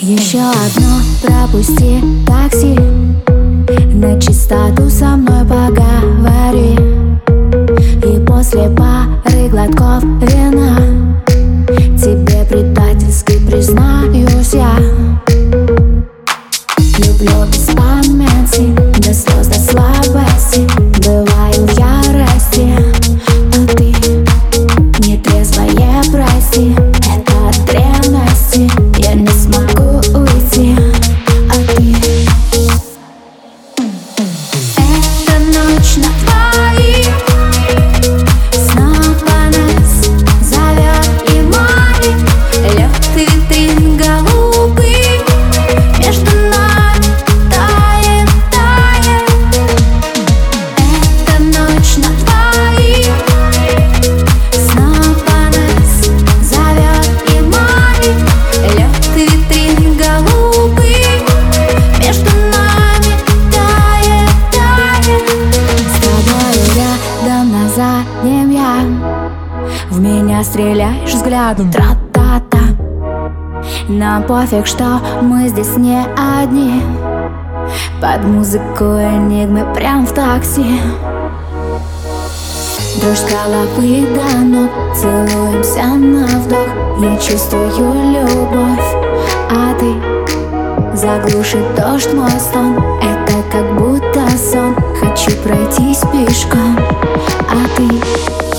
Еще одно пропусти такси. На чистоту со мной поговори. И после пары глотков вина yeah стреляешь взглядом. Тра-та-та. Нам пофиг, что мы здесь не одни. Под музыку энигмы прям в такси. С головы до ног Целуемся на вдох. Я чувствую любовь А ты Заглушит дождь мой стон. Это как будто сон. Хочу пройтись пешком А ты